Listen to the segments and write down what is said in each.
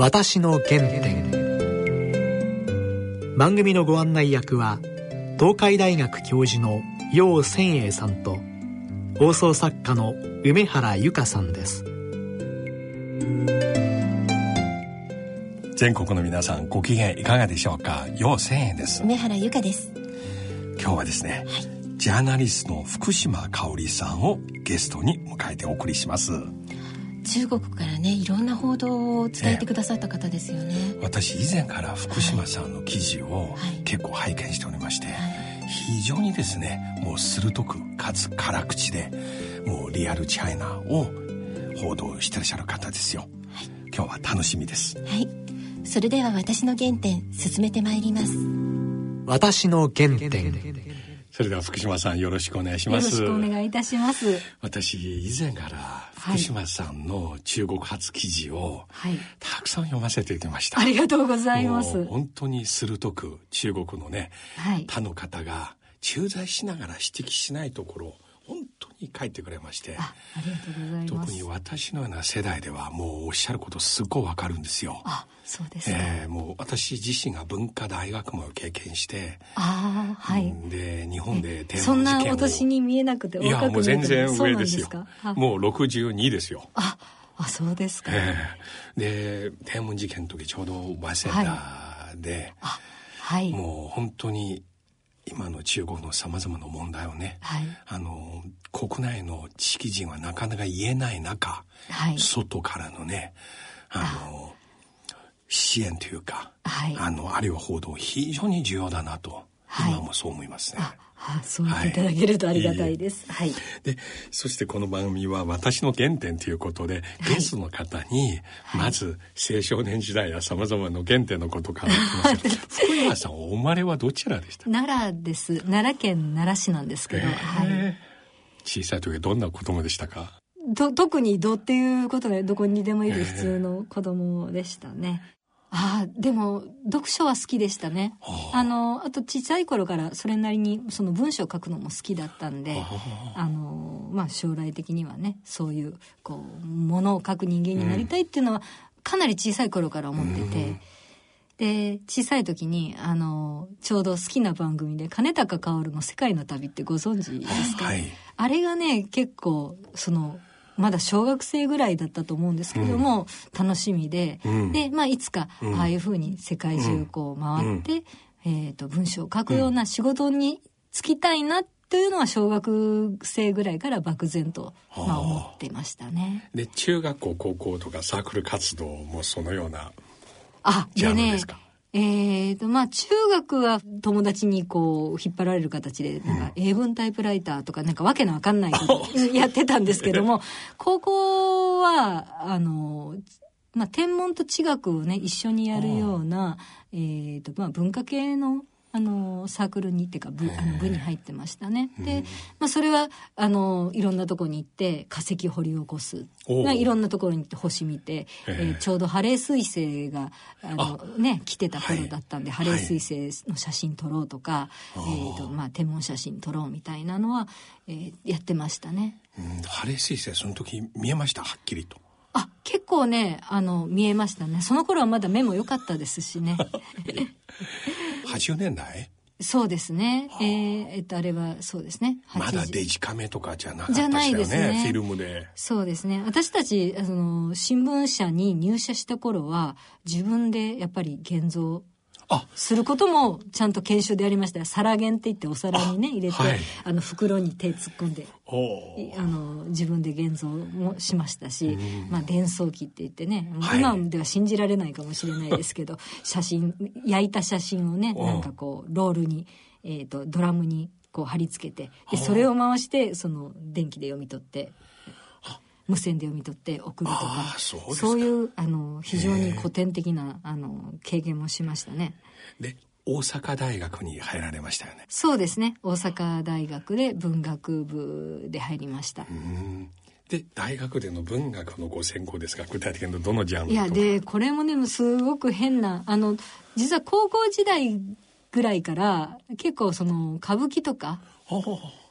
私の原点。番組のご案内役は東海大学教授の楊千栄さんと放送作家の梅原由香さんです。全国の皆さんご機嫌いかがでしょうか？楊千栄です。梅原由香です。今日はですね、はい、ジャーナリストの福島香織さんをゲストに迎えてお送りします中国からねいろんな報道を伝えてくださった方ですよね、え私以前から福島さんの記事を結構拝見しておりまして、はい、非常にですねもう鋭くかつ辛口でもうリアルチャイナを報道してらっしゃる方ですよ、はい、今日は楽しみです。はい。それでは私の原点進めてまいります。私の原点それでは福島さんよろしくお願いします。よろしくお願いいたします。私以前から福島さんの中国発記事をたくさん読ませていただきました。ありがとうございます。本当に鋭く中国のね、はい、他の方が駐在しながら指摘しないところに書いてくれましてありがとうございます。特に私のような世代ではもうおっしゃることすっごいわかるんですよ。あそうですね、えー、もう私自身が文化大学も経験してああはい、で日本で天そんな私に見えなくていやもう全然上ですよ。もう62ですよ。ああそうですか、えー、で天文事件の時ちょうど早稲田で、はい、はい、もう本当に今の中国のさまざまな問題をね、はい、あの国内の知識人はなかなか言えない中、はい、外からのねあの支援というか、はい、あのあるいは報道非常に重要だなと、今もそう思いますね。あそう言っていただけるとありがたいです。はい。で、そしてこの番組は私の原点ということで、ゲストの方に、まず青少年時代や様々な原点のことからます。福山さん、お生まれはどちらでした？奈良です。奈良県奈良市なんですけど、はい。小さい時どんな子供でしたか？と特にどうっていうことでどこにでもいる普通の子供でしたね。ああ、でも、読書は好きでしたね。あ。の、あと小さい頃からそれなりにその文章を書くのも好きだったんで、あ。の、まあ将来的にはね、そういう、こう、ものを書く人間になりたいっていうのは、かなり小さい頃から思ってて、で、小さい時に、あの、ちょうど好きな番組で、金高薫の世界の旅ってご存知ですか、はい、あれがね、結構、その、まだ小学生ぐらいだったと思うんですけども、うん、楽しみで、うん、で、まあ、いつか、ああいうふうに世界中こう回って、うん、えっ、ー、と、文章を書くような仕事に就きたいなというのは小学生ぐらいから漠然と、まあ、思ってましたね。で、中学校、高校とかサークル活動もそのようなあ、でね、えーと、まあ、中学は友達にこう、引っ張られる形で、なんか、英文タイプライターとか、なんかわけのわかんない やってたんですけども、高校は、あの、まあ、天文と地学をね、一緒にやるような、えーと、まあ、文化系のあのサークルにっていうか部あの部に入ってましたね。で、まあ、それはあのいろんなとこに行って化石掘り起こす、まあ、いろんなところに行って星見て、えー、ちょうどハレー彗星があのね来てた頃だったんで、はい、ハレー彗星の写真撮ろうとか、はい、えーとまあ、天文写真撮ろうみたいなのは、えー、やってましたね。うん、ハレー彗星その時見えました？はっきりと。あ結構ねあの見えましたねその頃はまだ目も良かったですしね80年代そうですね。えー、えっと、あれは、そうですね。まだデジカメとかじゃなかったですよね。じゃないですね。フィルムで。そうですね。私たち、あの、新聞社に入社した頃は、自分でやっぱり現像することもちゃんと研修でやりました皿源って言ってお皿にね入れてあ、はい、あの袋に手突っ込んであの自分で現像もしましたし、まあ、伝送機って言ってね、はい、今では信じられないかもしれないですけど 写真焼いた写真をねなんかこうロールに、えーと、ドラムにこう貼り付けてでそれを回してその電気で読み取って無線で読み取って送るとかそういうあの非常に古典的なあの経験もしましたね。で大阪大学に入られましたよね。そうですね。大阪大学で文学部で入りました。で大学での文学のご専攻ですが具体的にどのジャンルいやでこれもねすごく変なあの実は高校時代ぐらいから結構その歌舞伎とか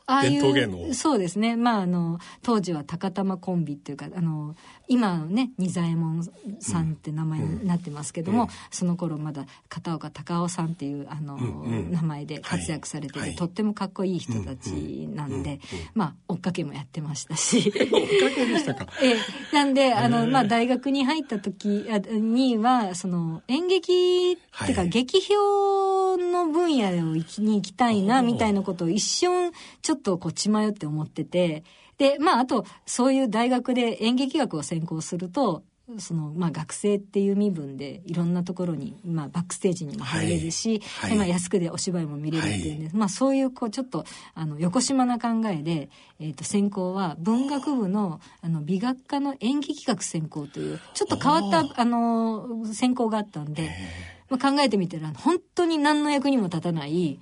ああいうそうですね。まああの当時は高玉コンビっていうかあの今のね仁左衛門さんって名前になってますけども、うんうん、その頃まだ片岡隆夫さんっていうあの、うんうん、名前で活躍されてて、はい、とってもかっこいい人たちなんで、まあ追っかけもやってましたし。追っかけでしたか。えなんであの、まあ、大学に入った時にはその演劇っていうか、劇評の分野に行きたいなみたいなことを一瞬ちょっとこう血迷って思ってて。でまああとそういう大学で演劇学を専攻するとそのまあ、学生っていう身分でいろんなところに、まあ、バックステージにも入れるし、はい、まあ、安くでお芝居も見れるっていうんで、はい、まあ、そういうこうちょっとあの横島な考えで、えー、と専攻は文学部のあの美学科の演劇学専攻というちょっと変わったあの専攻があったんで、まあ、考えてみたら本当に何の役にも立たない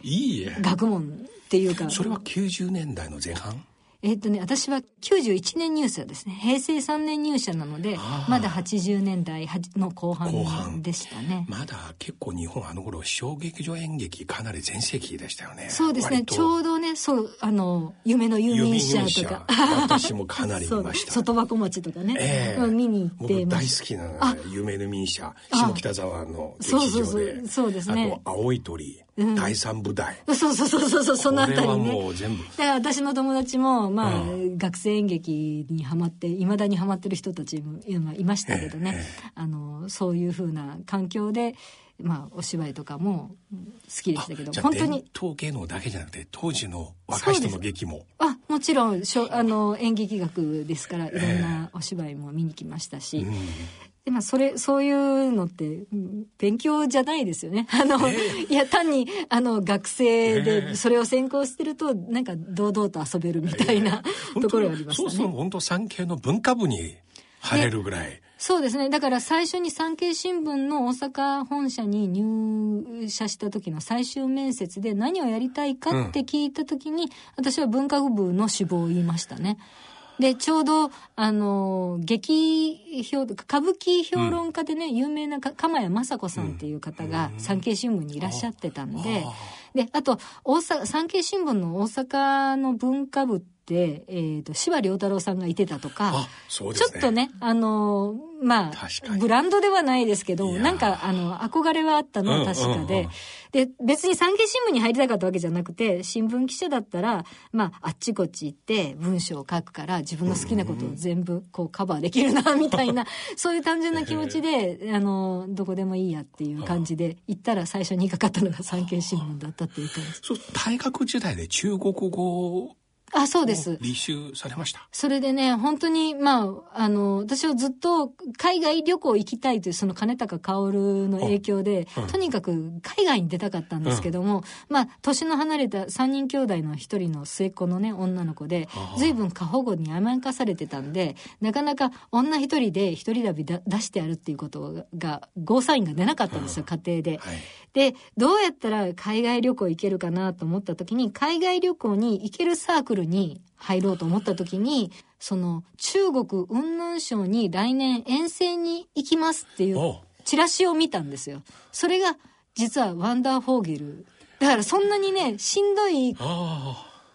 学問っていうか。それは90年代の前半？えっとね、私は91年入社ですね。平成3年入社なので、まだ80年代の後半でしたね。まだ結構日本あの頃小劇場演劇かなり全盛期でしたよね。そうですね。ちょうどね、そう、あの、夢の遊民者とか。私もかなり見ました。外箱町とかね。えー、見に行って大好きな夢の民者、下北沢の劇場で。そうそうそう、そうですね。あと、青い鳥。第三部隊、そうそうそうそうそのあたりねもう全部だから私の友達もまあ、学生演劇にはまっていまだにはまってる人たちもいましたけどね、あのそういうふうな環境でまあ、お芝居とかも好きでしたけど。本当に統芸能だけじゃなくて当時の若い人の劇も。あもちろんしょあの演劇学ですからいろんなお芝居も見に来ましたし、でまあ、それそういうのって勉強じゃないですよね。あの、えー、いや単にあの学生でそれを専攻してるとなんか堂々と遊べるみたいな、えー、ところがありましたね。そうそう本当産経の文化部に入れるぐらい。そうですね。だから最初に産経新聞の大阪本社に入社した時の最終面接で何をやりたいかって聞いた時に、うん、私は文化部の志望を言いましたね。で、ちょうど、あの、劇評、歌舞伎評論家でね、うん、有名な釜谷雅子さんっていう方が産経新聞にいらっしゃってたんで、で、あと、大阪、産経新聞の大阪の文化部えーと、司馬太郎さんがいてたとか、ね、ちょっとねあのまあブランドではないですけどなんかあの憧れはあったのは確かで、で別に産経新聞に入りたかったわけじゃなくて新聞記者だったら、まあ、あっちこっち行って文章を書くから自分の好きなことを全部こうカバーできるなみたいな そういう単純な気持ちで、あのどこでもいいやっていう感じで行ったら最初にかかったのが産経新聞だったっていう感じ。そう大学時代で中国語あ、そうです。履修されました。それでね、本当に、まあ、あの、私はずっと海外旅行行きたいという、その金高薫の影響で、うん、とにかく海外に出たかったんですけども、うん、まあ、年の離れた3人兄弟の一人の末っ子のね、女の子で、随分過保護に甘やかされてたんで、なかなか女一人で一人旅出してやるっていうことが、ゴーサインが出なかったんですよ、うん、家庭で。はいで、どうやったら海外旅行行けるかなと思った時に、海外旅行に行けるサークルに入ろうと思った時に、その中国雲南省に来年遠征に行きますっていうチラシを見たんですよ。それが実はワンダーフォーゲル。だからそんなにね、しんどい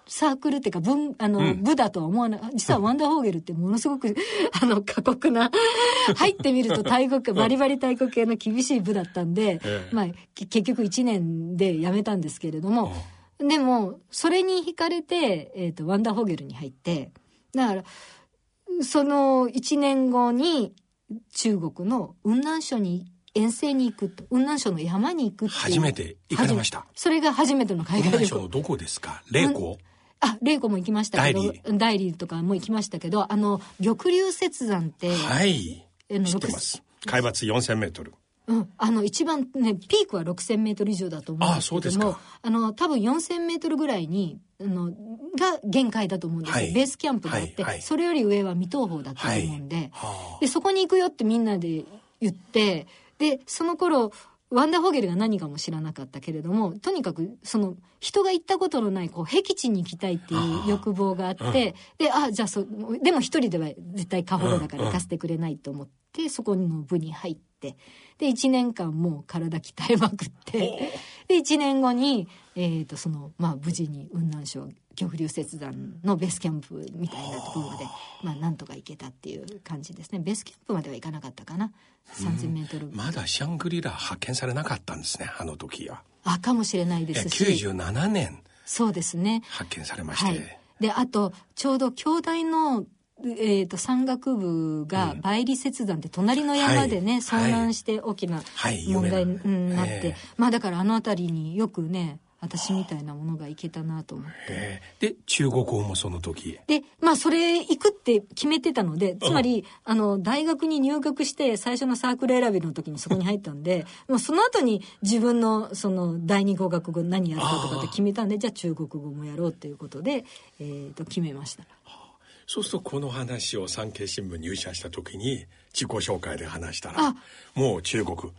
サークルっていうか文あの、うん、部だとは思わない。実はワンダーホーゲルってものすごく あの過酷な 入ってみると大国バリバリ大国系の厳しい部だったんで、ええ、まあ結局1年で辞めたんですけれども、でもそれに惹かれて、えーと、ワンダーホーゲルに入ってだからその1年後に中国の雲南省に遠征に行くと雲南省の山に行くって初めて行かれました。それが初めての海外旅行。雲南省のどこですか？霊光あ、玲子も行きましたけど、代理。とかも行きましたけど、あの、玉龍雪山って、はい。知ってます。海抜4000メートル。うん、あの一番ねピークは6000メートル以上だと思うんですけどもあの多分4000メートルぐらいにあのが限界だと思うんですよ、はい、ベースキャンプがあって、はいはい、それより上は未踏峰だったと思うんで,、でそこに行くよってみんなで言ってでその頃ワンダーホーゲルが何かも知らなかったけれどもとにかくその人が行ったことのないこう僻地に行きたいっていう欲望があってであじゃあそでも一人では絶対過保護だから行かせてくれないと思ってそこの部に入ってで1年間もう体鍛えまくってで1年後に、えーとそのまあ、無事に雲南省極流雪山のベースキャンプみたいなところまで、まあ、なんとか行けたっていう感じですね。ベースキャンプまでは行かなかったかな。3000メートル、まだシャングリラ発見されなかったんですねあの時は。あかもしれないですし。97年。そうですね。発見されまして、はい、であとちょうど兄弟のえーと、山岳部が梅里雪山って隣の山でね、うん遭難して大きな問題になって、まあだからあの辺りによくね私みたいなものがいけたなと思って。で、中国語もその時。で、まあそれ行くって決めてたので、つまり、あの、大学に入学して最初のサークル選びの時にそこに入ったんで、もうその後に自分のその第二語学語何やるかとかって決めたんで、じゃあ中国語もやろうっていうことで、えっ、ー、と、決めました。そうするとこの話を産経新聞入社した時に自己紹介で話したら、もう中国。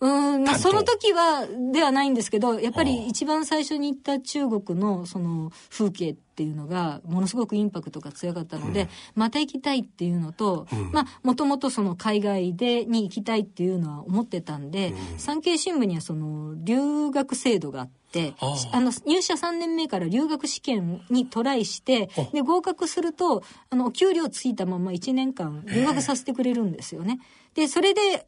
うん、まあ、その時は、ではないんですけど、やっぱり一番最初に行った中国のその風景っていうのが、ものすごくインパクトが強かったので、うん、また行きたいっていうのと、うん、まあ、もともとその海外でに行きたいっていうのは思ってたんで、うん、産経新聞にはその留学制度があって、あの、入社3年目から留学試験にトライして、で、合格すると、あの、お給料ついたまま1年間留学させてくれるんですよね。で、それで、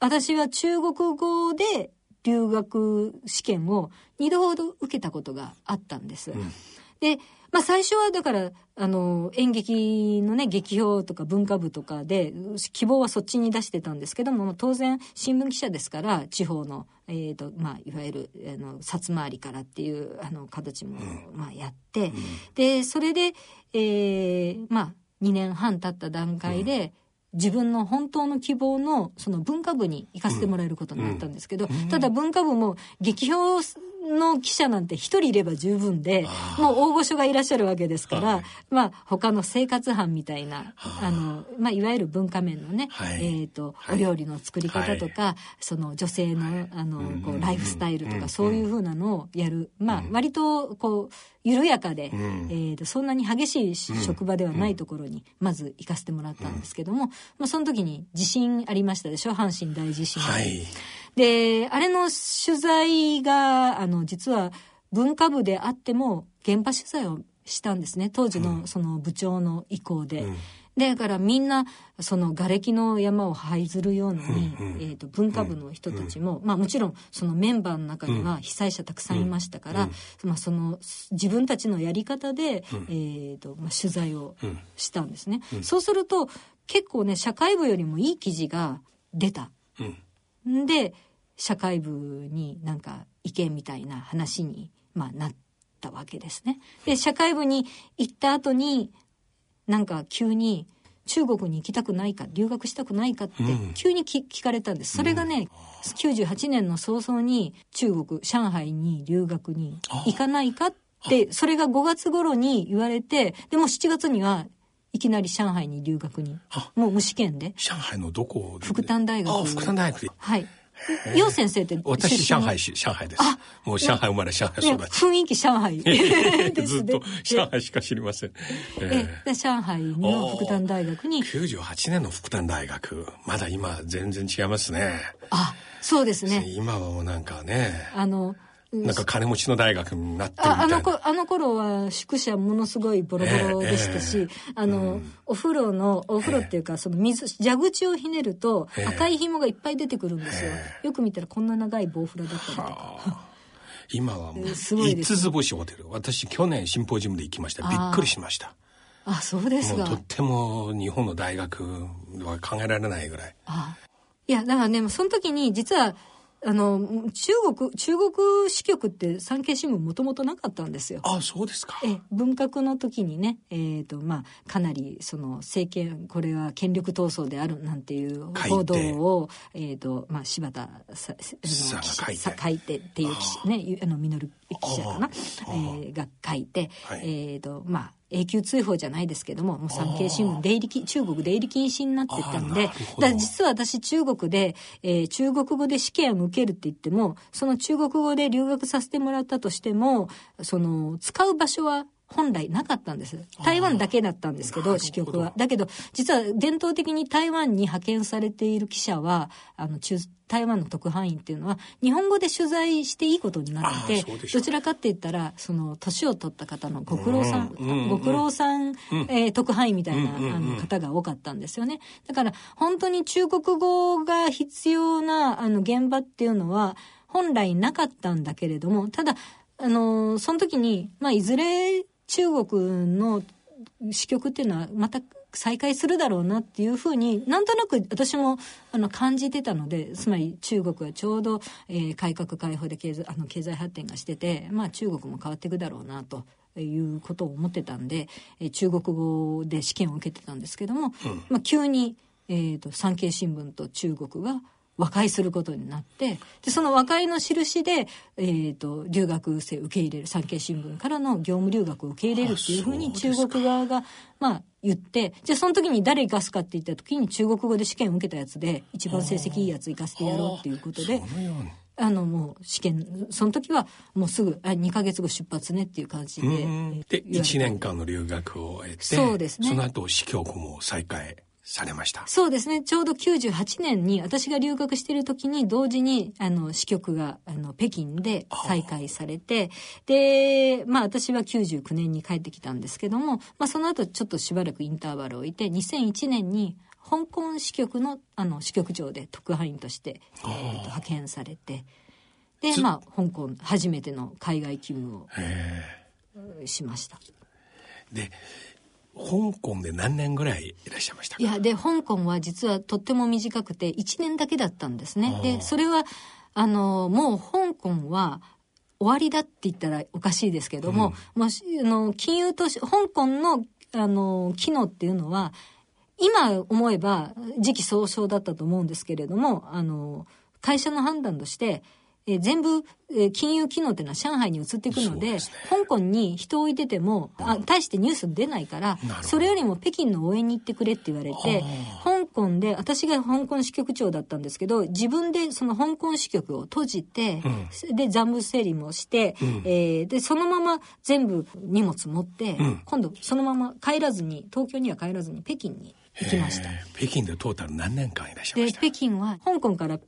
私は中国語で留学試験を2度ほど受けたことがあったんです。うん、で、まあ最初はだから、あの、演劇のね、劇評とか文化部とかで、希望はそっちに出してたんですけども、当然新聞記者ですから、地方の、えっ、ー、と、まあ、いわゆる、あの、札回りからっていう、あの、形も、まあ、やって、うん、で、それで、えー、まあ、2年半経った段階で、うん自分の本当の希望のその文化部に行かせてもらえることになったんですけど、うん。うん、ただ文化部も劇評の記者なんて一人いれば十分で、もう大御所がいらっしゃるわけですから、はい、まあ他の生活班みたいな、あの、まあいわゆる文化面のね、はい、えっ、ー、と、お料理の作り方とか、はい、その女性の、あの、こう、ライフスタイルとか、そういうふうなのをやる。まあ割と、こう、緩やかで、うん、えーと、そんなに激しい職場ではないところにまず行かせてもらったんですけども、まあ、その時に地震ありましたでしょ？阪神大地震。はい、で、あれの取材が、あの、実は文化部であっても、現場取材をしたんですね。当時のその部長の意向で。うん。だからみんなその瓦礫の山を這いずるように、うんうん、えーと、文化部の人たちも、うん、まあ、もちろんそのメンバーの中には被災者たくさんいましたから、うん。まあ、その自分たちのやり方で、うん、えーとまあ、取材をしたんですね。そうすると結構ね社会部よりもいい記事が出た。で社会部になんか意見みたいな話に、まあ、なったわけですね。で、社会部に行った後に、なんか急に中国に行きたくないか、留学したくないかって急に聞,、聞かれたんです。それがね、98年の早々に中国、上海に留学に行かないかって、それが5月頃に言われて、でも7月にはいきなり上海に留学に、もう無試験で。上海のどこ福丹大学。福丹大学で。はい。楊先生って私上海市上海です。もう上海生まれ上海育ち雰囲気上海。ずっと上海しか知りません、ええ、上海の福丹大学に。98年の福丹大学。まだ今全然違いますね。あそうですね。今はもうなんかね。あのなんか金持ちの大学になって。あのあの頃は宿舎ものすごいボロボロでしたし、えーえー、あの、うん、お風呂の、お風呂っていうか、その水、蛇口をひねると赤い紐がいっぱい出てくるんですよ。えー、よく見たらこんな長い棒フラだったりとか。今はもう、五つ星ホテル。私去年シンポジウムで行きました。びっくりしました。あ、そうですか。とっても日本の大学は考えられないぐらい。あいや、だからね、その時に実はあの、中国、中国支局って産経新聞もともとなかったんですよ。あそうですか。え、文革の時にね、えっ、ー、と、まあ、かなり、その、政権、これは権力闘争であるなんていう報道を、えっ、ー、と、まあ、柴田ささ書いて。書いてっていう記者、ね、あの、実る記者かな、えー、が書いて、はい、えっ、ー、と、まあ、永久追放じゃないですけども、もう産経新聞、出入り、中国出入り禁止になってたんで、だ実は私中国で、えー、中国語で試験を受けるって言っても、その中国語で留学させてもらったとしても、その、使う場所は本来なかったんです。台湾だけだったんですけど、支局は。だけど、実は伝統的に台湾に派遣されている記者は、あの、中、台湾の特派員っていうのは、日本語で取材していいことになってて、どちらかって言ったら、その、年を取った方のご苦労さん、ご苦労さん、えー、特派員みたいな、あの、方が多かったんですよね。だから、本当に中国語が必要な、あの、現場っていうのは、本来なかったんだけれども、ただ、あの、その時に、まあ、いずれ中国の支局っていうのはまた再開するだろうなっていうふうになんとなく私もあの感じてたのでつまり中国はちょうど、えー、改革開放で経済あの経済発展がしてて、まあ、中国も変わっていくだろうなと。いうことを思ってたんで、えー、中国語で試験を受けてたんですけども、うん、まあ、急に、えーと産経新聞と中国が和解することになって、で、その和解の印で、えっ、ー、と、留学生受け入れる、産経新聞からの業務留学を受け入れるっていうふうに中国側が、まあ、言って、じゃあその時に誰行かすかって言った時に中国語で試験を受けたやつで、一番成績いいやつ行かせてやろうっていうことで、あのもう試験その時はもうすぐあ2か月後出発ねっていう感じでで1年間の留学を終えてそうですね。その後支局も再開されました。そうですね。ちょうど98年に私が留学している時に同時にあの支局があの北京で再開されて、で、まあ私は99年に帰ってきたんですけども、まあその後ちょっとしばらくインターバルを置いて、2001年に香港支局のあの支局長で特派員として、えー、と派遣されて、で、まあ香港初めての海外勤務をしました。で、香港で何年ぐらいいらっしゃいましたいやで香港は実はとっても短くて1年だけだったんですね。でそれはあのもう香港は終わりだって言ったらおかしいですけども、うん、もしあの金融都市香港のあの機能っていうのは今思えば時期尚早だったと思うんですけれどもあの会社の判断としてえー、全部、えー、金融機能っていうのは上海に移っていくので、ね、香港に人を置いてても、あ、大してニュース出ないから、それよりも北京の応援に行ってくれって言われて、香港で、私が香港支局長だったんですけど、自分でその香港支局を閉じて、うん、で、残物整理もして、うん、えー、で、そのまま全部荷物持って、うん、今度そのまま帰らずに、東京には帰らずに北京に行きました。北京でトータル何年間いらっしゃいました？で、北京は香港から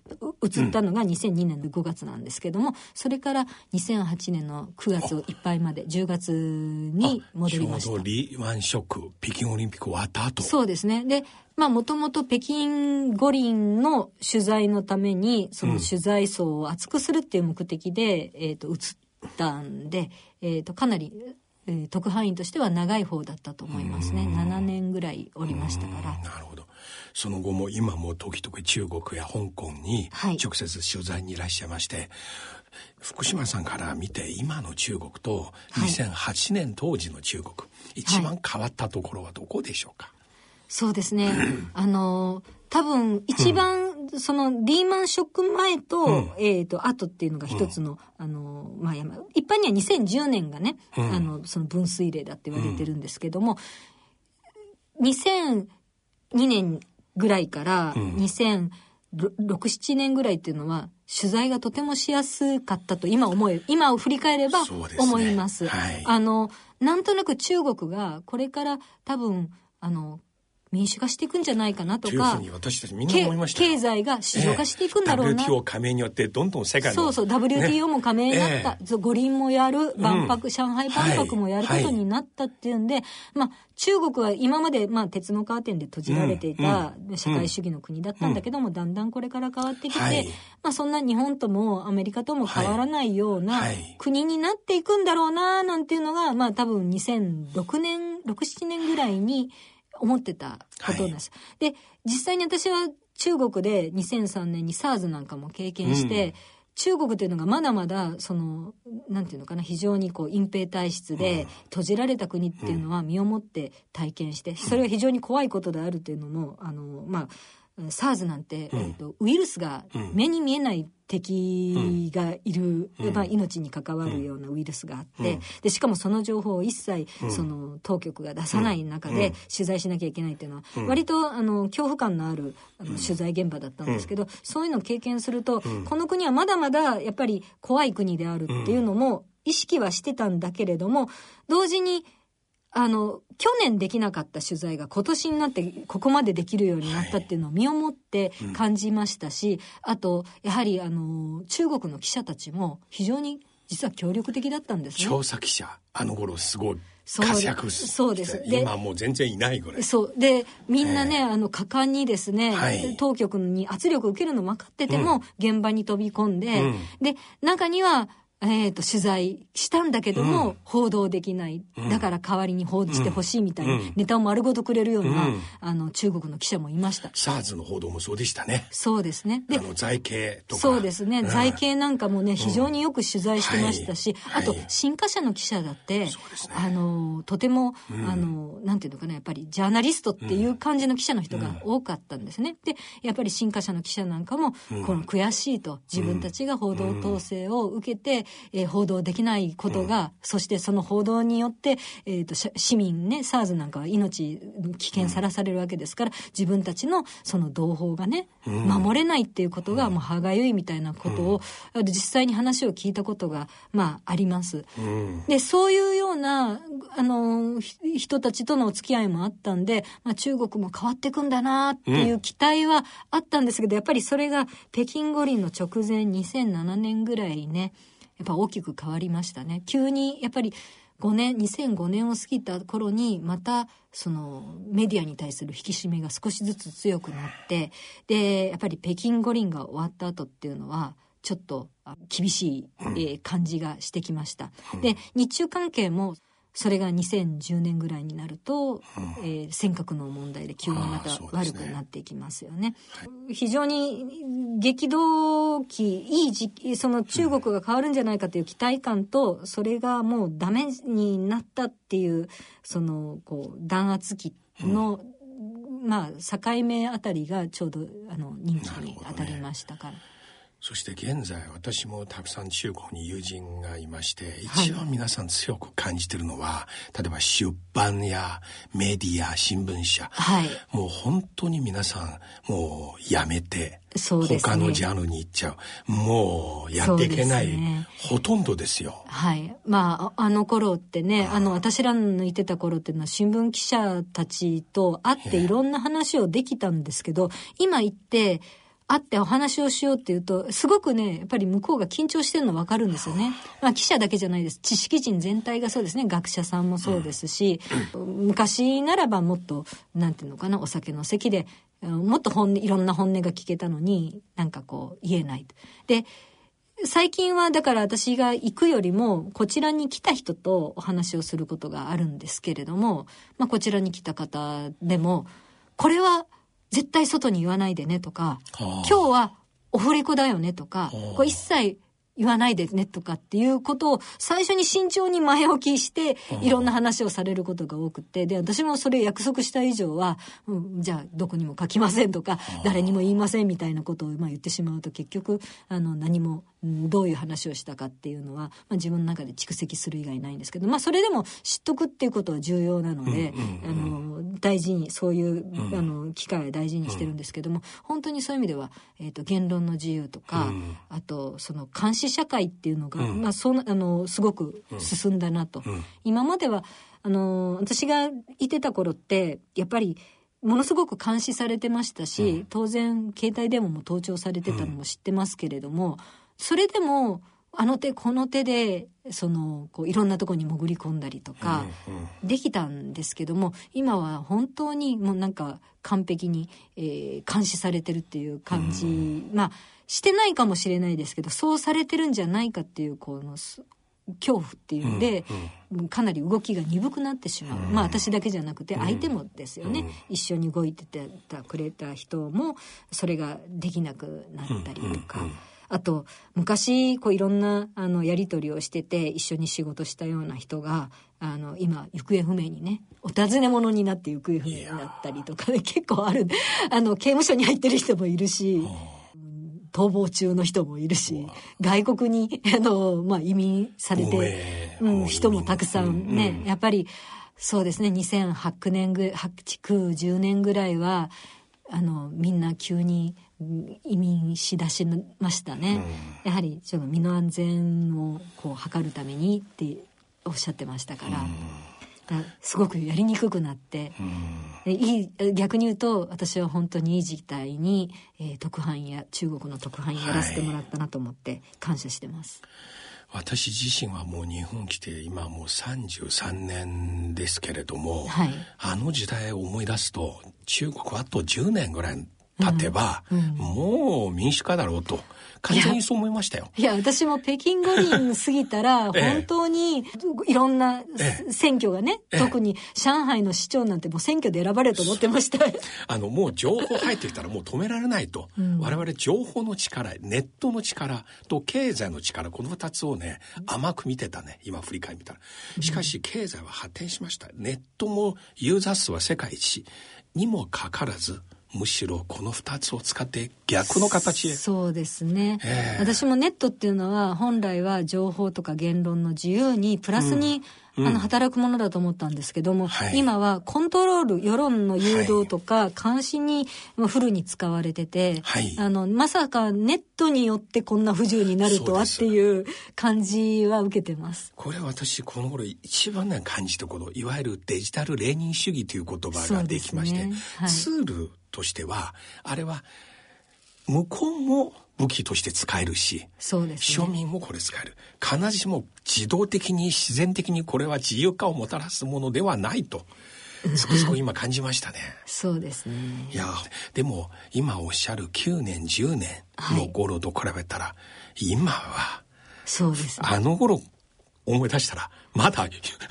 移ったのが2002年の5月なんですけども、それから2008年の9月いっぱいまで10月に戻りました。ちょうどリーワンショック、北京オリンピック終わった後。そうですね。で、まあもともと北京五輪の取材のために、その取材層を厚くするっていう目的で、うん、えっ、と、移ったんで、えっ、ー、と、かなりえー、特派員としては長い方だったと思いますね。7年ぐらいおりましたから。なるほど。その後も今も時々中国や香港に直接取材にいらっしゃいまして、はい、福島さんから見て今の中国と2008年当時の中国、はい、一番変わったところはどこでしょうか、はい、そうですね。あの多分一番、うんそのリーマンショック前と、うん、えっ、ー、と、後っていうのが一つの、うん、あの、まあ、一般には2010年がね、うん、あの、その分水嶺だって言われてるんですけども、うん、2002年ぐらいから2006、7年ぐらいっていうのは、取材がとてもしやすかったと今思え、今を振り返れば思います。すねはい、あの、なんとなく中国がこれから多分、あの、民主化していくんじゃないかなとか、私たちみんな思いました経済が市場化していくんだろうな。えー、WTO 加盟によってどんどん世界の。そうそう、WTO も加盟になった。え。ー、五輪もやる、万博、うん、上海万博もやることになったっていうんで、はい、まあ、中国は今まで、まあ、鉄のカーテンで閉じられていた社会主義の国だったんだけども、うん、だんだんこれから変わってきて、はい、まあ、そんな日本ともアメリカとも変わらないような国になっていくんだろうな、なんていうのが、まあ、多分2006年、6、7年ぐらいに、思ってたことなんです。はい、で、実際に私は中国で2003年に SARS なんかも経験して、うん。中国というのがまだまだそのなんていうのかな非常にこう隠蔽体質で閉じられた国っていうのは身をもって体験してそれは非常に怖いことであるというのもあのまあ SARS なんて、うん、えーと、ウイルスが目に見えない敵がいる、うん、まあ、命に関わるようなウイルスがあって、うん、でしかもその情報を一切、その当局が出さない中で取材しなきゃいけないっていうのは、割とあの恐怖感のあるあの取材現場だったんですけど、そういうのを経験すると、この国はまだまだやっぱり怖い国であるっていうのも意識はしてたんだけれども、同時に、あの、去年できなかった取材が今年になってここまでできるようになったっていうのを身をもって感じましたし、はいうん、あと、やはりあの、中国の記者たちも非常に実は協力的だったんですね。調査記者、あの頃すごい活躍そうです。今もう全然いないぐらい。そう。で、みんなね、えー、あの、果敢にですね、はい、当局に圧力を受けるの分かってても、うん、現場に飛び込んで、うん、で、中には、えっ、ー、と、取材したんだけども、うん、報道できない。だから代わりに報じてほしいみたいな、うん、ネタを丸ごとくれるような、うん、あの、中国の記者もいました。サーズの報道もそうでしたね。そうですね。で、あの、財形とか。そうですね。財形なんかもね、非常によく取材してましたし、はい、あと、新華社の記者だって、はい、あの、とても、あの、なんていうのかな、やっぱり、ジャーナリストっていう感じの記者の人が多かったんですね。で、やっぱり新華社の記者なんかも、この悔しいと、自分たちが報道統制を受けて、えー、報道でできないことが、うん、そしてその報道によって、えっ、ー、と、市民ね、SARS なんかは命危険さらされるわけですから、自分たちのその同胞がね、うん、守れないっていうことが、もう歯がゆいみたいなことを、うん、実際に話を聞いたことが、まあ、あります。で、そういうような、あの、人たちとのお付き合いもあったんで、まあ、中国も変わっていくんだなっていう期待はあったんですけど、やっぱりそれが北京五輪の直前2007年ぐらいね、やっぱ大きく変わりましたね。急にやっぱり5年、2005年を過ぎた頃にまたそのメディアに対する引き締めが少しずつ強くなって、で、やっぱり北京五輪が終わった後っていうのは、ちょっと厳しい、感じがしてきました。で、日中関係もそれが2010年ぐらいになると、うん、えー、尖閣の問題で急にまた悪くなっていきますよね。ねはい、非常に激動期、いい時期、その中国が変わるんじゃないかという期待感と、それがもうダメになったっていう、その、こう、弾圧期の、うん、まあ、境目あたりがちょうど、あの、任期に当たりましたから。そして現在私もたくさん中国に友人がいまして、一番皆さん強く感じてるのは、例えば出版やメディア、新聞社、はい、もう本当に皆さんもうやめて、そうですね、他のジャンルに行っちゃう。もうやっていけない、ね、ほとんどですよ。はい。まあ、あの頃ってね、あの私らのいてた頃っていうのは新聞記者たちと会っていろんな話をできたんですけど、今行って、会ってお話をしようっていうと、すごくね、やっぱり向こうが緊張してるの分かるんですよね。まあ記者だけじゃないです。知識人全体がそうですね。学者さんもそうですし、昔ならばもっと、なんていうのかな、お酒の席で、もっと本音、いろんな本音が聞けたのに、なんかこう、言えない。で、最近はだから私が行くよりもこちらに来た人とお話をすることがあるんですけれども、まあこちらに来た方でも、これは絶対外に言わないでねとか、今日はオフレコだよねとか、これ一切言わないでねとかっていうことを最初に慎重に前置きしていろんな話をされることが多くてで私もそれ約束した以上は、うん、じゃあどこにも書きませんとか誰にも言いませんみたいなことをまあ言ってしまうと結局あの何もどういう話をしたかっていうのは、まあ、自分の中で蓄積する以外ないんですけど、まあ、それでも知っとくっていうことは重要なので、あの大事にそういう、あの機会は大事にしてるんですけども、本当にそういう意味では、えーと、言論の自由とか、あとその監視社会っていうのが、まあ、そあのすごく進んだなと。今まではあの私がいてた頃ってやっぱりものすごく監視されてましたし、当然携帯電話も盗聴されてたのも知ってますけれども、それでもあの手この手でそのこういろんなとこに潜り込んだりとかできたんですけども今は本当にもうなんか完璧に、えー、監視されてるっていう感じ、まあしてないかもしれないですけどそうされてるんじゃないかっていうこの恐怖っていうんで、うんうん、かなり動きが鈍くなってしまう、うん、まあ私だけじゃなくて相手もですよね、うん、一緒に動いててたくれた人もそれができなくなったりとか。あと、昔、こういろんな、あの、やりとりをしてて、一緒に仕事したような人が、あの、今、行方不明にね、お尋ね者になって行方不明になったりとかね、結構ある。あの、刑務所に入ってる人もいるし、逃亡中の人もいるし、外国に、あの、まあ、移民されて、うん、人もたくさんね、うん、やっぱり、そうですね、2008年ぐ、8、9、10年ぐらいは、あの、みんな急に移民しだしましたね、うん、やはりちょっと身の安全をこう図るためにっておっしゃってましたから。うん。すごくやりにくくなって、いい逆に言うと私は本当にいい事態に、えー、特派員や中国の特派員やらせてもらったなと思って感謝してます。はい、私自身はもう日本来て今もう33年ですけれども、はい、あの時代を思い出すと中国はあと10年ぐらい経てば、うんうん、もう民主化だろうと。完全にそう思いましたよ。いや、私も北京五輪過ぎたら、本当にいろんな選挙がね、ええ、特に上海の市長なんてもう選挙で選ばれると思ってました。あの、もう情報入ってきたらもう止められないと。うん、我々情報の力、ネットの力と経済の力、この二つをね、甘く見てたね、今振り返りたら。しかし経済は発展しました。ネットもユーザー数は世界一にもかかわらず、むしろこの2つを使って逆の形へ。そうですね、えー、私もネットっていうのは本来は情報とか言論の自由にプラスに、うん、あの働くものだと思ったんですけども、はい、今はコントロール世論の誘導とか監視にフルに使われてて、はい、あのまさかネットによってこんな不自由になるとはっていう感じは受けてます。これ私この頃一番ね感じたこといわゆるデジタルレーニン主義という言葉ができまして、ね。はい、ツールとしてはあれは向こうも武器として使えるし、そうです、ね、庶民もこれ使える。必ずしも自動的に自然的にこれは自由化をもたらすものではないと。つくづく今感じましたね。そうですね。いや、でも今おっしゃる9年、10年の頃と比べたら、はい、今は、そうです、ね、あの頃思い出したら、まだ、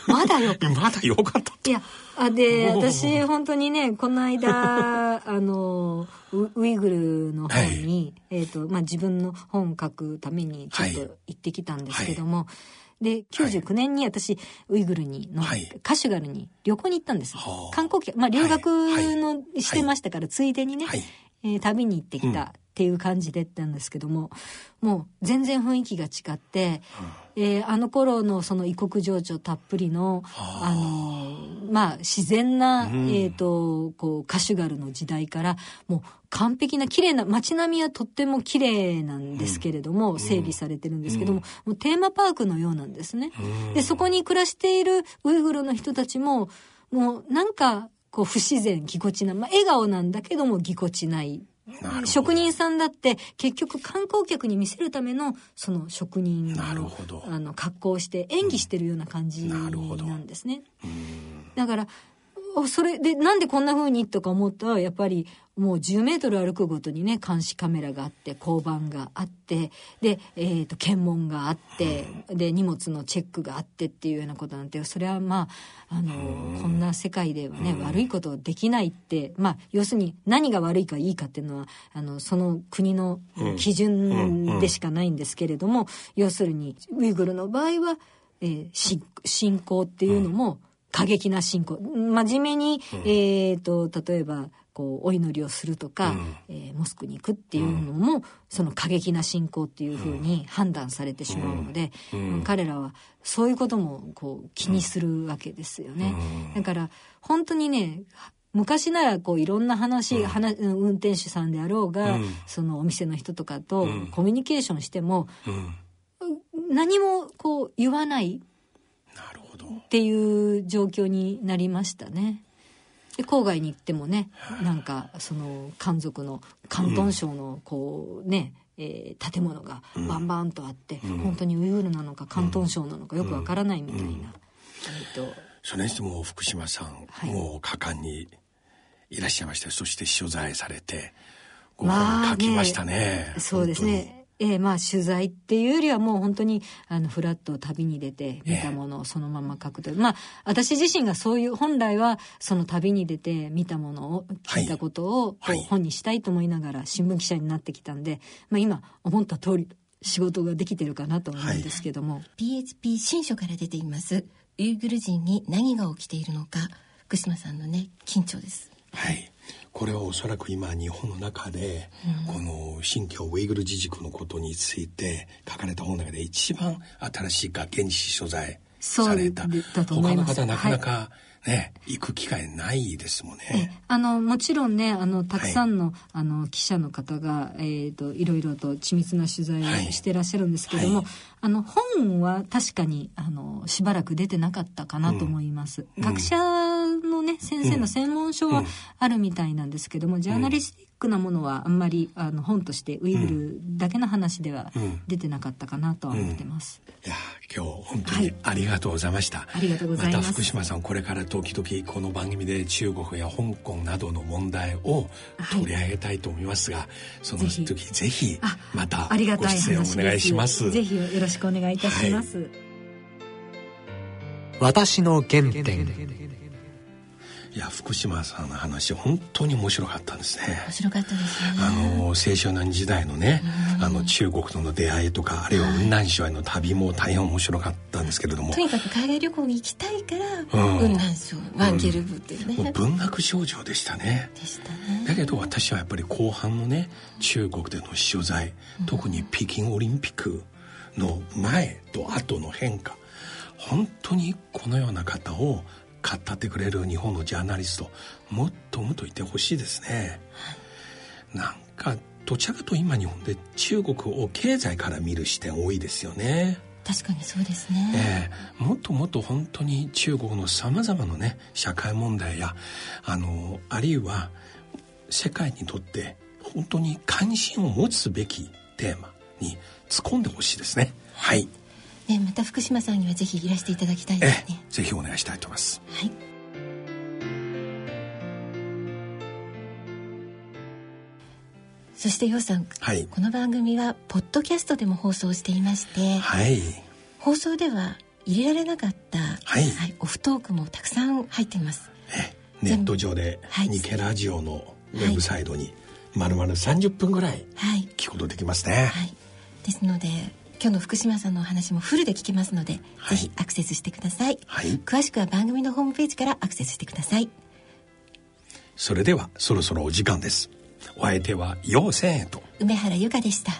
まだよ まだよかったいや、あ、で、私、本当にね、この間、あの、ウイグルの方に、はい、えっ、ー、と、まあ、自分の本書くために、ちょっと行ってきたんですけども、はい、で、99年に私、ウイグルにの、はい、カシュガルに旅行に行ったんです。観光客、まあ、留学の、してましたから、ついでにね、えー、旅に行ってきた。っていう感じでったんですけどももう全然雰囲気が違って、うん、えー、あの頃のその異国情緒たっぷりのあ。のまあ自然な、うん、えっ、ー、とこうカシュガルの時代からもう完璧な綺麗な街並みはとっても綺麗なんですけれども、うん、整備されてるんですけども、もうテーマパークのようなんですね。でそこに暮らしているウイグルの人たちももうなんかこう不自然ぎこちない、まあ、笑顔なんだけどもぎこちない職人さんだって結局観光客に見せるためのその職人のあの格好をして演技してるような感じなんですね。だからそれでなんでこんな風にとか思った？らやっぱりもう10メートル歩くごとにね監視カメラがあって交番があってで、えーと、検問があって、うん、で荷物のチェックがあってっていうようなことなんてそれはまああの、うん、こんな世界ではね、うん、悪いことできないってまあ要するに何が悪いかいいかっていうのはあのその国の基準でしかないんですけれども、要するにウイグルの場合は、えー、信仰っていうのも、過激な信仰。真面目に、うん、えっ、と例えばこうお祈りをするとか、うん、えー、モスクに行くっていうのも、うん、その過激な信仰っていうふうに判断されてしまうので、うん、彼らはそういうこともこう気にするわけですよね。だから本当にね昔ならこういろんな話、うん、話運転手さんであろうが、うん、そのお店の人とかとコミュニケーションしても、何もこう言わないっていう状況になりましたね。で郊外に行ってもねなんかその漢族の広東省のこうね、うん、えー、建物がバンバンとあって、うん、本当にウイグルなのか広東省なのかよくわからないみたいな。うん、えーと。それにしても福島さん、はい、もう果敢にいらっしゃいました。そして取材されてご本書きましたね。まあ、ね。そうですねえー、まあ取材っていうよりはもう本当にあのフラット旅に出て見たものをそのまま書くという、えー、まあ私自身がそういう本来はその旅に出て見たものを聞いたことをこう本にしたいと思いながら新聞記者になってきたんで、まあ、今思った通り仕事ができてるかなと思うんですけども、はい、PHP 新書から出ています。ウイグル人に何が起きているのか福島さんのね緊張です。はいこれはおそらく今日本の中で、うん、この新疆ウイグル自治区のことについて書かれた本の中で一番新しいか現地所在された。他の方なかなかね、行く機会ないですもんね。あの、もちろんね、あの、たくさんの、はい、あの、記者の方が、えっ、ー、と、いろいろと緻密な取材をしてらっしゃるんですけども、はい。はい、あの、本は確かに、あの、しばらく出てなかったかなと思います。うん、学者のね、先生の専門書はあるみたいなんですけども、うん、ジャーナリスティックなものはあんまり、あの、本としてウイグルだけの話では出てなかったかなとは思ってます。いや、今日本当にありがとうございました。ありがとうございます。また福島さん、これから時々この番組で中国や香港などの問題を取り上げたいと思いますが、はい、その時ぜひまたご出演をお願いします。ぜひよろしくお願いいたします。はい、私の原点。いや福島さんの話本当に面白かったんですね。面白かったですね。あの青少年時代のね、あの中国との出会いとかあるいは雲南省への旅も大変面白かったんですけれども、とにかく海外旅行に行きたいから雲南省ワンゲル部っていうね、うん、文学少女でしたね。でしたね。だけど私はやっぱり後半のね中国での取材、特に北京オリンピックの前と後の変化本当にこのような方を語ってくれる日本のジャーナリストもっともっといてほしいですね、はい、なんかどちらかと今日本で中国を経済から見る視点多いですよね。確かにそうですね、えー、もっともっと本当に中国のさまざまなね社会問題やあのあるいは世界にとって本当に関心を持つべきテーマに突っ込んでほしいですね。はいね、また福島さんにはぜひいらしていただきたいですね。ぜひお願いしたいと思います。はい。そしてようさん、はい、この番組はポッドキャストでも放送していまして、はい、放送では入れられなかった、はい、はい、オフトークもたくさん入っています。ネット上でニケラジオのウェブサイトにまるまる30分ぐらい聞くことできますね。はい、ですので今日の福島さんのお話もフルで聞けますので、はい、ぜひアクセスしてください、はい、詳しくは番組のホームページからアクセスしてください。それではそろそろお時間です。お相手は陽千恵と。梅原由香でした